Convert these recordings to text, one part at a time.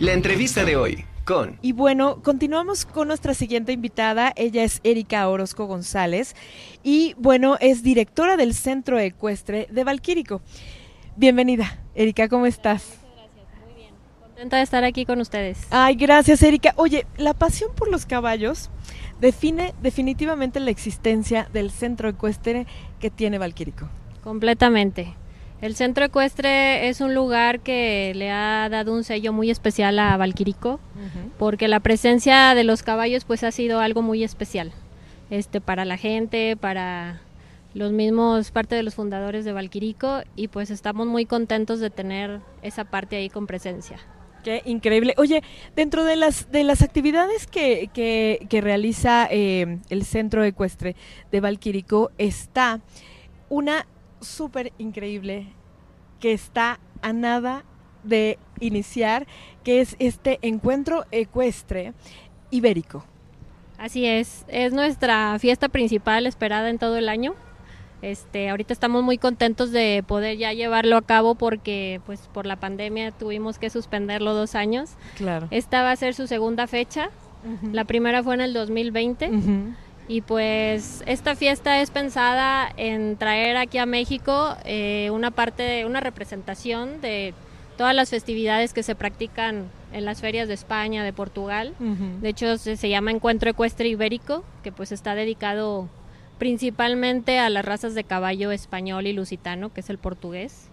La entrevista de hoy con... Y bueno, continuamos con nuestra siguiente invitada. Ella es Erika Orozco González y bueno, es directora del Centro Ecuestre de Valquírico. Bienvenida, Erika, ¿cómo estás? Muy bien, contenta de estar aquí con ustedes. Ay, gracias, Erika. Oye, la pasión por los caballos define definitivamente la existencia del centro ecuestre que tiene Valquírico. Completamente. El centro ecuestre es un lugar que le ha dado un sello muy especial a Valquirico, porque la presencia de los caballos pues ha sido algo muy especial. Este para la gente, para los mismos parte de los fundadores de Valquirico y pues estamos muy contentos de tener esa parte ahí con presencia. Qué increíble. Oye, dentro de las de las actividades que, que, realiza eh, el Centro Ecuestre de Valquirico está una súper increíble que está a nada de iniciar, que es este encuentro ecuestre ibérico. Así es, es nuestra fiesta principal esperada en todo el año. Este, ahorita estamos muy contentos de poder ya llevarlo a cabo porque pues por la pandemia tuvimos que suspenderlo dos años. Claro. Esta va a ser su segunda fecha. La primera fue en el 2020. Y pues esta fiesta es pensada en traer aquí a México eh, una parte, una representación de todas las festividades que se practican en las ferias de España, de Portugal. De hecho, se, se, llama Encuentro Ecuestre Ibérico, que pues está dedicado principalmente a las razas de caballo español y lusitano, que es el portugués.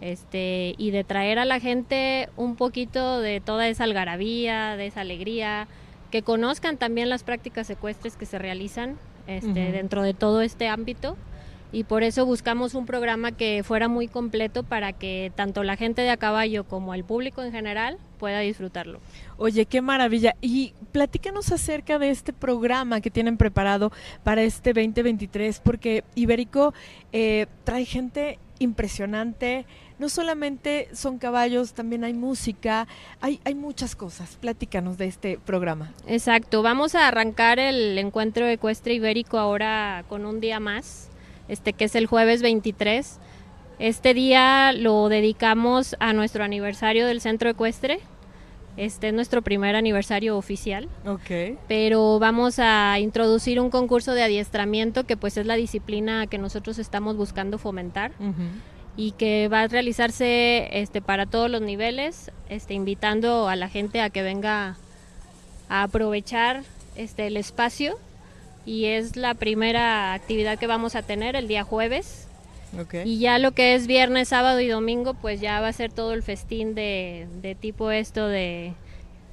Este, y de traer a la gente un poquito de toda esa algarabía, de esa alegría, que conozcan también las prácticas ecuestres que se realizan este, dentro de todo este ámbito y por eso buscamos un programa que fuera muy completo para que tanto la gente de a caballo como el público en general pueda disfrutarlo. Oye, qué maravilla. Y platícanos acerca de este programa que tienen preparado para este 2023, porque Ibérico eh, trae gente impresionante. No solamente son caballos, también hay música, hay, hay muchas cosas. Platícanos de este programa. Exacto, vamos a arrancar el encuentro ecuestre ibérico ahora con un día más, este que es el jueves 23. Este día lo dedicamos a nuestro aniversario del centro ecuestre. Este es nuestro primer aniversario oficial. Ok. Pero vamos a introducir un concurso de adiestramiento que pues es la disciplina que nosotros estamos buscando fomentar y que va a realizarse este, para todos los niveles, este, invitando a la gente a que venga a aprovechar este, el espacio y es la primera actividad que vamos a tener el día jueves. Y ya lo que es viernes, sábado y domingo, pues ya va a ser todo el festín de, de tipo esto de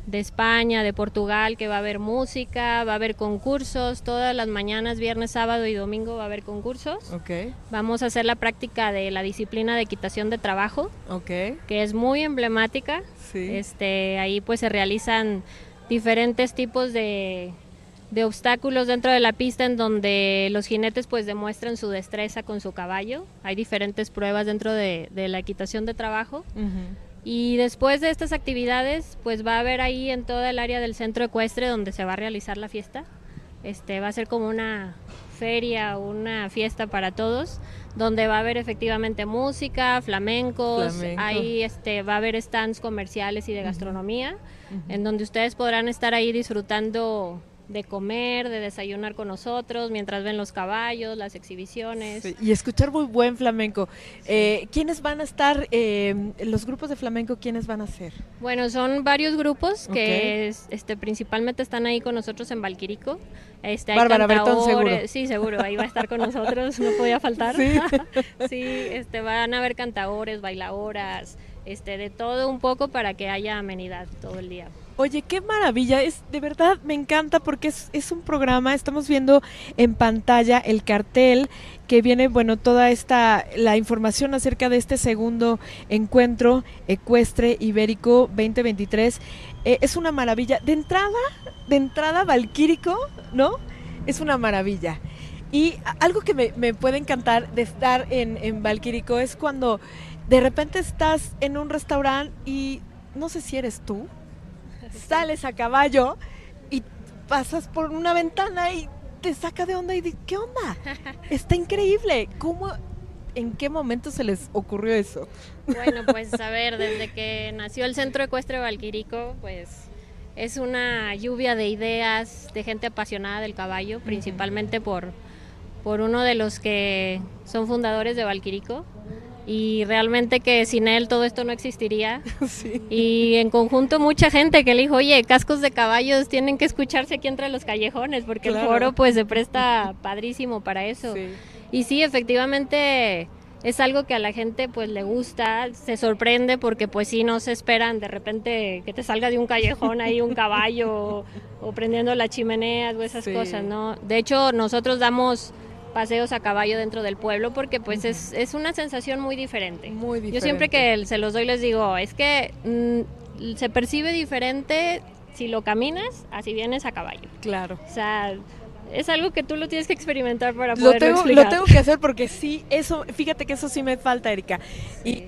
de España, de Portugal, que va a haber música, va a haber concursos, todas las mañanas, viernes, sábado y domingo va a haber concursos. Okay. Vamos a hacer la práctica de la disciplina de equitación de trabajo, okay. que es muy emblemática. Sí. Este, ahí pues se realizan diferentes tipos de, de obstáculos dentro de la pista en donde los jinetes pues demuestran su destreza con su caballo. Hay diferentes pruebas dentro de, de la equitación de trabajo. Y después de estas actividades, pues va a haber ahí en toda el área del centro ecuestre donde se va a realizar la fiesta. Este va a ser como una feria, una fiesta para todos, donde va a haber efectivamente música, flamencos, ahí este va a haber stands comerciales y de gastronomía, en donde ustedes podrán estar ahí disfrutando de comer, de desayunar con nosotros, mientras ven los caballos, las exhibiciones. y escuchar muy buen flamenco. Eh, ¿Quiénes van a estar, eh, los grupos de flamenco, quiénes van a ser? Bueno, son varios grupos que este, principalmente están ahí con nosotros en Valquirico. Este, hay Bárbara Bertón, seguro. Sí, seguro, ahí va a estar con nosotros, no podía faltar. Sí, sí este, van a haber cantadores, bailadoras, este, de todo un poco para que haya amenidad todo el día. Oye, qué maravilla, es de verdad me encanta porque es, es, un programa, estamos viendo en pantalla el cartel que viene, bueno, toda esta, la información acerca de este segundo encuentro ecuestre ibérico 2023. Eh, es una maravilla. De entrada, de entrada, Valquírico, ¿no? Es una maravilla. Y algo que me, me puede encantar de estar en, en Valquírico es cuando de repente estás en un restaurante y no sé si eres tú, sales a caballo y pasas por una ventana y te saca de onda y dices, ¿qué onda? Está increíble. ¿Cómo ¿En qué momento se les ocurrió eso? Bueno, pues a ver, desde que nació el Centro Ecuestre Valquirico, pues es una lluvia de ideas de gente apasionada del caballo, principalmente por, por uno de los que son fundadores de Valquirico. Y realmente que sin él todo esto no existiría. Y en conjunto mucha gente que le dijo, oye, cascos de caballos tienen que escucharse aquí entre los callejones, porque el foro pues se presta padrísimo para eso. Y sí, efectivamente es algo que a la gente pues le gusta, se sorprende porque pues sí no se esperan de repente que te salga de un callejón ahí un caballo o, prendiendo la chimenea o esas cosas, ¿no? De hecho, nosotros damos paseos a caballo dentro del pueblo porque pues es, es, una sensación muy diferente. Muy diferente. Yo siempre que se los doy les digo, es que mm, se percibe diferente si lo caminas, así vienes a caballo. Claro. O sea, es algo que tú lo tienes que experimentar para poder lo tengo, Lo tengo que hacer porque sí, eso, fíjate que eso sí me falta, Erika. Y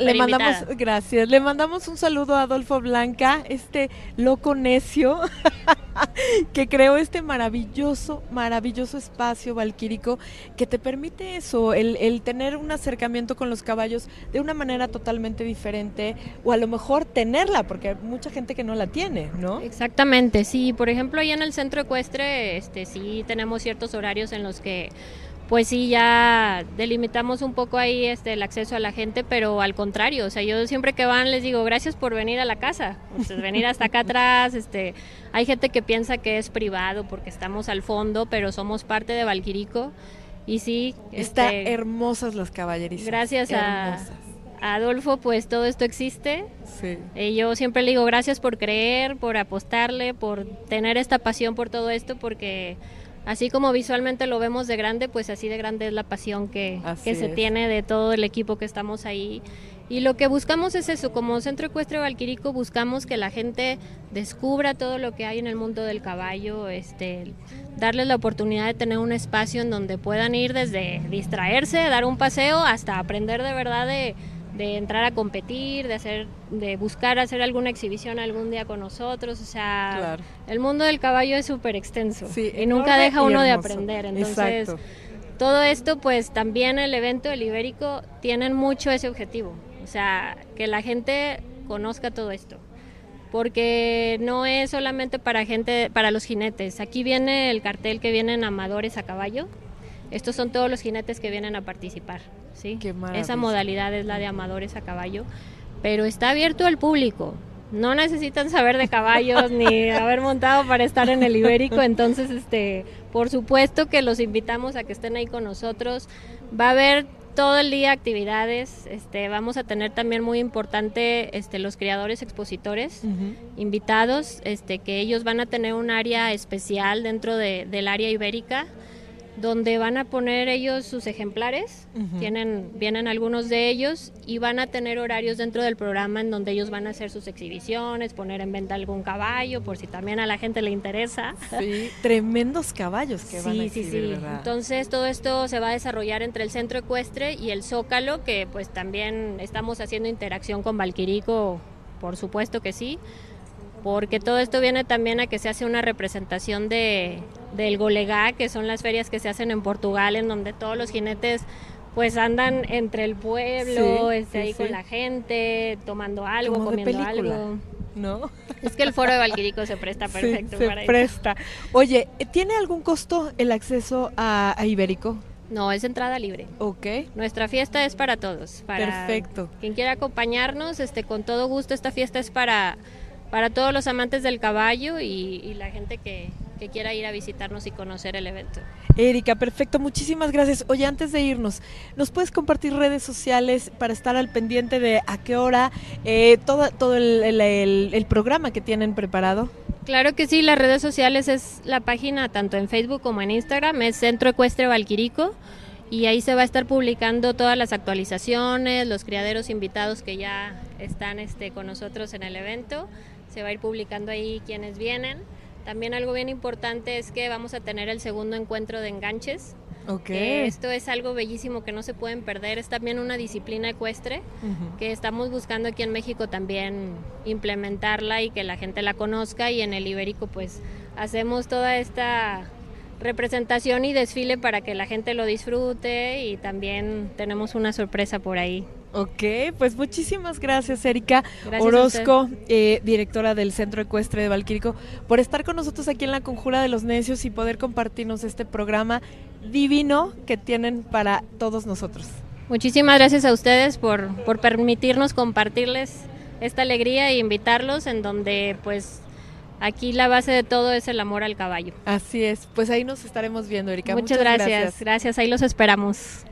le mandamos, gracias, le mandamos un saludo a Adolfo Blanca, este loco necio que creó este maravilloso, maravilloso espacio valquírico que te permite eso, el, el, tener un acercamiento con los caballos de una manera totalmente diferente o a lo mejor tenerla, porque hay mucha gente que no la tiene, ¿no? Exactamente, sí, por ejemplo, allá en el centro ecuestre, este, sí tenemos ciertos horarios en los que pues sí ya delimitamos un poco ahí este el acceso a la gente, pero al contrario, o sea, yo siempre que van les digo, "Gracias por venir a la casa." Venir hasta acá atrás, este, hay gente que piensa que es privado porque estamos al fondo, pero somos parte de Valquirico. Y sí, está este, hermosas las caballerizas. Gracias a, Adolfo, pues todo esto existe. Sí. Y yo siempre le digo gracias por creer, por apostarle, por tener esta pasión por todo esto, porque así como visualmente lo vemos de grande, pues así de grande es la pasión que, se tiene de todo el equipo que estamos ahí. Y lo que buscamos es eso, como Centro Ecuestre Valquirico buscamos que la gente descubra todo lo que hay en el mundo del caballo, este, darles la oportunidad de tener un espacio en donde puedan ir desde distraerse, dar un paseo, hasta aprender de verdad de de entrar a competir, de hacer, de buscar hacer alguna exhibición algún día con nosotros, o sea, el mundo del caballo es súper extenso y nunca deja uno de aprender, entonces todo esto pues también el evento del Ibérico tienen mucho ese objetivo, o sea, que la gente conozca todo esto porque no es solamente para gente, para los jinetes. Aquí viene el cartel que vienen amadores a caballo. Estos son todos los jinetes que vienen a participar. ¿Sí? Esa modalidad es la de amadores a caballo, pero está abierto al público. No necesitan saber de caballos ni haber montado para estar en el ibérico, entonces este, por supuesto que los invitamos a que estén ahí con nosotros. Va a haber todo el día actividades, este, vamos a tener también muy importante este, los criadores expositores invitados, este, que ellos van a tener un área especial dentro del área ibérica donde van a poner ellos sus ejemplares, tienen, vienen algunos de ellos y van a tener horarios dentro del programa en donde ellos van a hacer sus exhibiciones, poner en venta algún caballo, por si también a la gente le interesa. Sí, tremendos caballos que van a exhibir, sí, sí. Entonces todo esto se va a desarrollar entre el centro ecuestre y el Zócalo, que pues también estamos haciendo interacción con Valquirico, por supuesto que sí porque todo esto viene también a que se hace una representación de, del Golegá, que son las ferias que se hacen en Portugal, en donde todos los jinetes pues andan entre el pueblo, este, ahí con la gente, tomando algo, comiendo algo. ¿No? Es que el foro de Valquirico se presta perfecto se presta. Oye, ¿tiene algún costo el acceso a, Ibérico? No, es entrada libre. Ok. Nuestra fiesta es para todos. Para Perfecto. Quien quiera acompañarnos, este, con todo gusto, esta fiesta es para para todos los amantes del caballo y, la gente que, quiera ir a visitarnos y conocer el evento. Erika, perfecto, muchísimas gracias. Oye, antes de irnos, ¿nos puedes compartir redes sociales para estar al pendiente de a qué hora eh, todo, todo el, programa que tienen preparado? Claro que sí, las redes sociales es la página tanto en Facebook como en Instagram, es Centro Ecuestre Valquirico y ahí se va a estar publicando todas las actualizaciones, los criaderos invitados que ya están este, con nosotros en el evento se va a ir publicando ahí quienes vienen. También algo bien importante es que vamos a tener el segundo encuentro de enganches. Okay. esto es algo bellísimo que no se pueden perder. Es también una disciplina ecuestre que estamos buscando aquí en México también implementarla y que la gente la conozca. Y en el Ibérico, pues hacemos toda esta representación y desfile para que la gente lo disfrute y también tenemos una sorpresa por ahí. Ok, pues muchísimas gracias Erika Orozco, eh, directora del Centro Ecuestre de Valquirico, por estar con nosotros aquí en la Conjura de los Necios y poder compartirnos este programa divino que tienen para todos nosotros. Muchísimas gracias a ustedes por, por permitirnos compartirles esta alegría e invitarlos en donde pues aquí la base de todo es el amor al caballo. Así es, pues ahí nos estaremos viendo, Erika. Muchas, gracias, gracias, ahí los esperamos.